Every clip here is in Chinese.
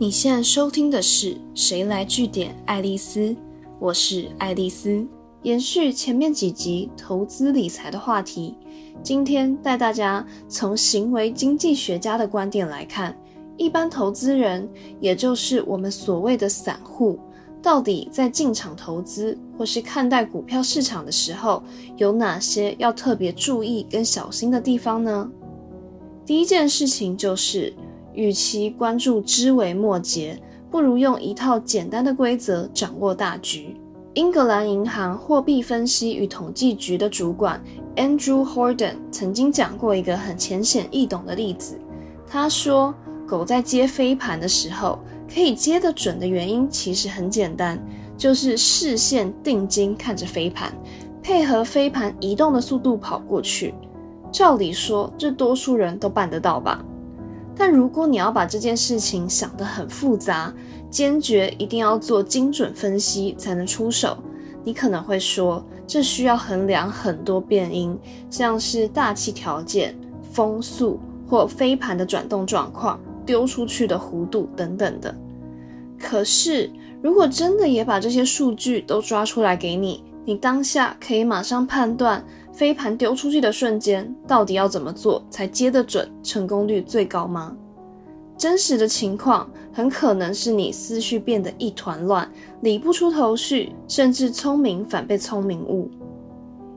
你现在收听的是《谁来据点》爱丽丝，我是爱丽丝。延续前面几集投资理财的话题，今天带大家从行为经济学家的观点来看，一般投资人，也就是我们所谓的散户，到底在进场投资或是看待股票市场的时候，有哪些要特别注意跟小心的地方呢？第一件事情就是。与其关注枝微末节，不如用一套简单的规则掌握大局。英格兰银行货币分析与统计局的主管 Andrew Horton 曾经讲过一个很浅显易懂的例子。他说，狗在接飞盘的时候，可以接得准的原因其实很简单，就是视线定睛看着飞盘，配合飞盘移动的速度跑过去。照理说，这多数人都办得到吧？但如果你要把这件事情想得很复杂，坚决一定要做精准分析才能出手，你可能会说，这需要衡量很多变因，像是大气条件、风速或飞盘的转动状况、丢出去的弧度等等的。可是，如果真的也把这些数据都抓出来给你，你当下可以马上判断。飞盘丢出去的瞬间，到底要怎么做才接得准，成功率最高吗？真实的情况很可能是你思绪变得一团乱，理不出头绪，甚至聪明反被聪明误。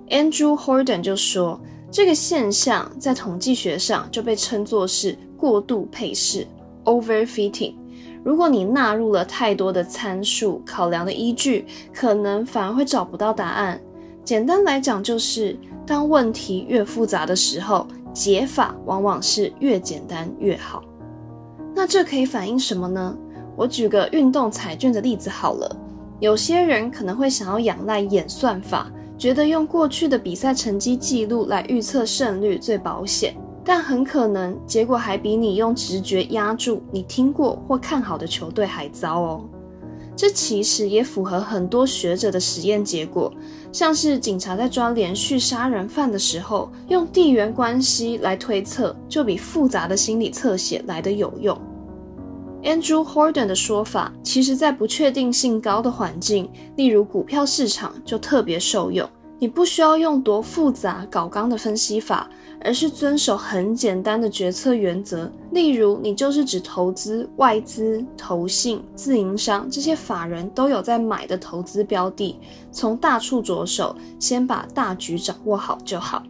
Andrew Horden 就说，这个现象在统计学上就被称作是过度配饰 （overfitting）。如果你纳入了太多的参数考量的依据，可能反而会找不到答案。简单来讲，就是当问题越复杂的时候，解法往往是越简单越好。那这可以反映什么呢？我举个运动彩券的例子好了。有些人可能会想要仰赖演算法，觉得用过去的比赛成绩记录来预测胜率最保险，但很可能结果还比你用直觉压住你听过或看好的球队还糟哦。这其实也符合很多学者的实验结果，像是警察在抓连续杀人犯的时候，用地缘关系来推测，就比复杂的心理侧写来得有用。Andrew Horden 的说法，其实在不确定性高的环境，例如股票市场，就特别受用。你不需要用多复杂搞纲的分析法。而是遵守很简单的决策原则，例如你就是指投资外资、投信、自营商这些法人都有在买的投资标的，从大处着手，先把大局掌握好就好。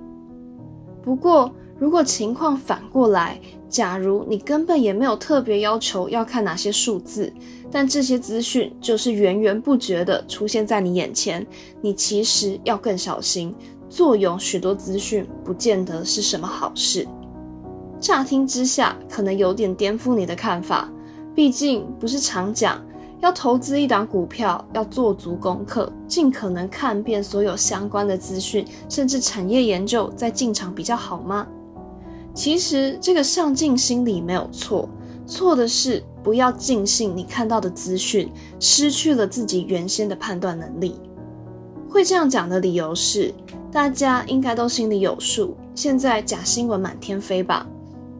不过，如果情况反过来，假如你根本也没有特别要求要看哪些数字，但这些资讯就是源源不绝的出现在你眼前，你其实要更小心。坐拥许多资讯，不见得是什么好事。乍听之下，可能有点颠覆你的看法。毕竟不是常讲，要投资一档股票，要做足功课，尽可能看遍所有相关的资讯，甚至产业研究，再进场比较好吗？其实这个上进心理没有错，错的是不要尽信你看到的资讯，失去了自己原先的判断能力。会这样讲的理由是。大家应该都心里有数，现在假新闻满天飞吧，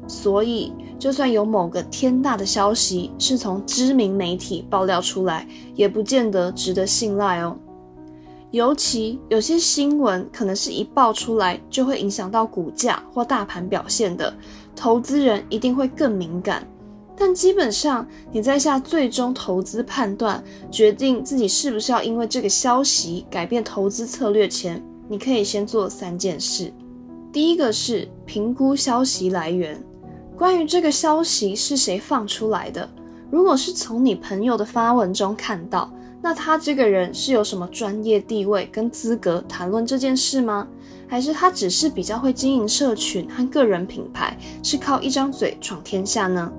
所以就算有某个天大的消息是从知名媒体爆料出来，也不见得值得信赖哦。尤其有些新闻可能是一爆出来就会影响到股价或大盘表现的，投资人一定会更敏感。但基本上你在下最终投资判断，决定自己是不是要因为这个消息改变投资策略前。你可以先做三件事，第一个是评估消息来源，关于这个消息是谁放出来的。如果是从你朋友的发文中看到，那他这个人是有什么专业地位跟资格谈论这件事吗？还是他只是比较会经营社群和个人品牌，是靠一张嘴闯天下呢？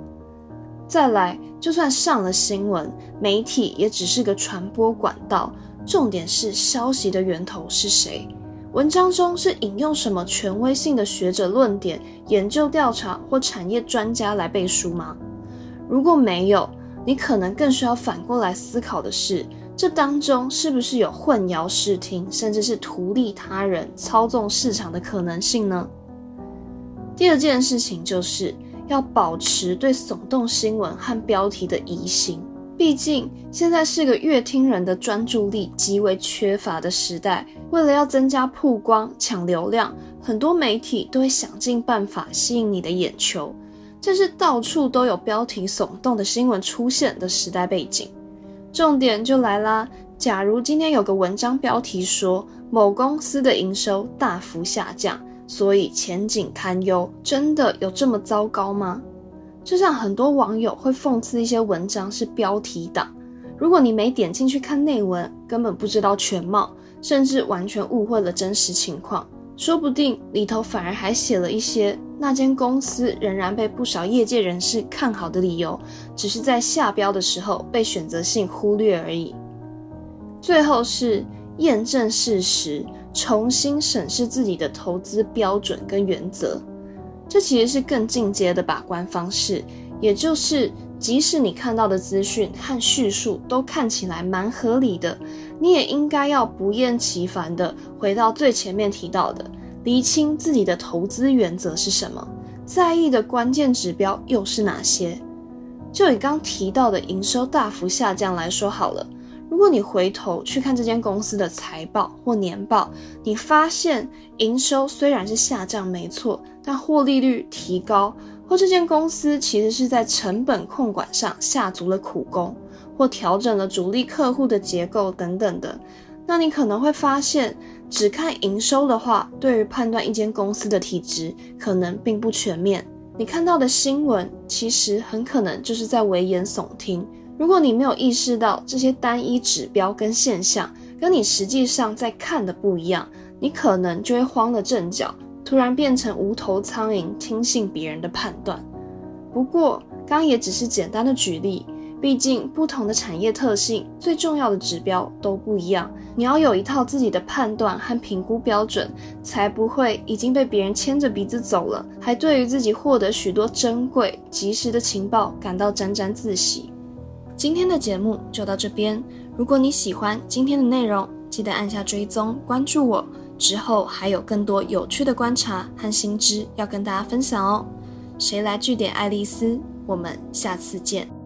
再来，就算上了新闻，媒体也只是个传播管道。重点是消息的源头是谁？文章中是引用什么权威性的学者论点、研究调查或产业专家来背书吗？如果没有，你可能更需要反过来思考的是，这当中是不是有混淆视听，甚至是图利他人、操纵市场的可能性呢？第二件事情就是要保持对耸动新闻和标题的疑心。毕竟现在是个阅听人的专注力极为缺乏的时代，为了要增加曝光、抢流量，很多媒体都会想尽办法吸引你的眼球。这是到处都有标题耸动的新闻出现的时代背景。重点就来啦！假如今天有个文章标题说某公司的营收大幅下降，所以前景堪忧，真的有这么糟糕吗？就像很多网友会讽刺一些文章是标题党，如果你没点进去看内文，根本不知道全貌，甚至完全误会了真实情况，说不定里头反而还写了一些那间公司仍然被不少业界人士看好的理由，只是在下标的时候被选择性忽略而已。最后是验证事实，重新审视自己的投资标准跟原则。这其实是更进阶的把关方式，也就是即使你看到的资讯和叙述都看起来蛮合理的，你也应该要不厌其烦的回到最前面提到的，厘清自己的投资原则是什么，在意的关键指标又是哪些。就以刚提到的营收大幅下降来说好了。如果你回头去看这间公司的财报或年报，你发现营收虽然是下降，没错，但获利率提高，或这间公司其实是在成本控管上下足了苦功，或调整了主力客户的结构等等的，那你可能会发现，只看营收的话，对于判断一间公司的体质可能并不全面。你看到的新闻，其实很可能就是在危言耸听。如果你没有意识到这些单一指标跟现象跟你实际上在看的不一样，你可能就会慌了阵脚，突然变成无头苍蝇，听信别人的判断。不过，刚也只是简单的举例，毕竟不同的产业特性，最重要的指标都不一样。你要有一套自己的判断和评估标准，才不会已经被别人牵着鼻子走了，还对于自己获得许多珍贵、及时的情报感到沾沾自喜。今天的节目就到这边。如果你喜欢今天的内容，记得按下追踪关注我。之后还有更多有趣的观察和新知要跟大家分享哦。谁来据点爱丽丝？我们下次见。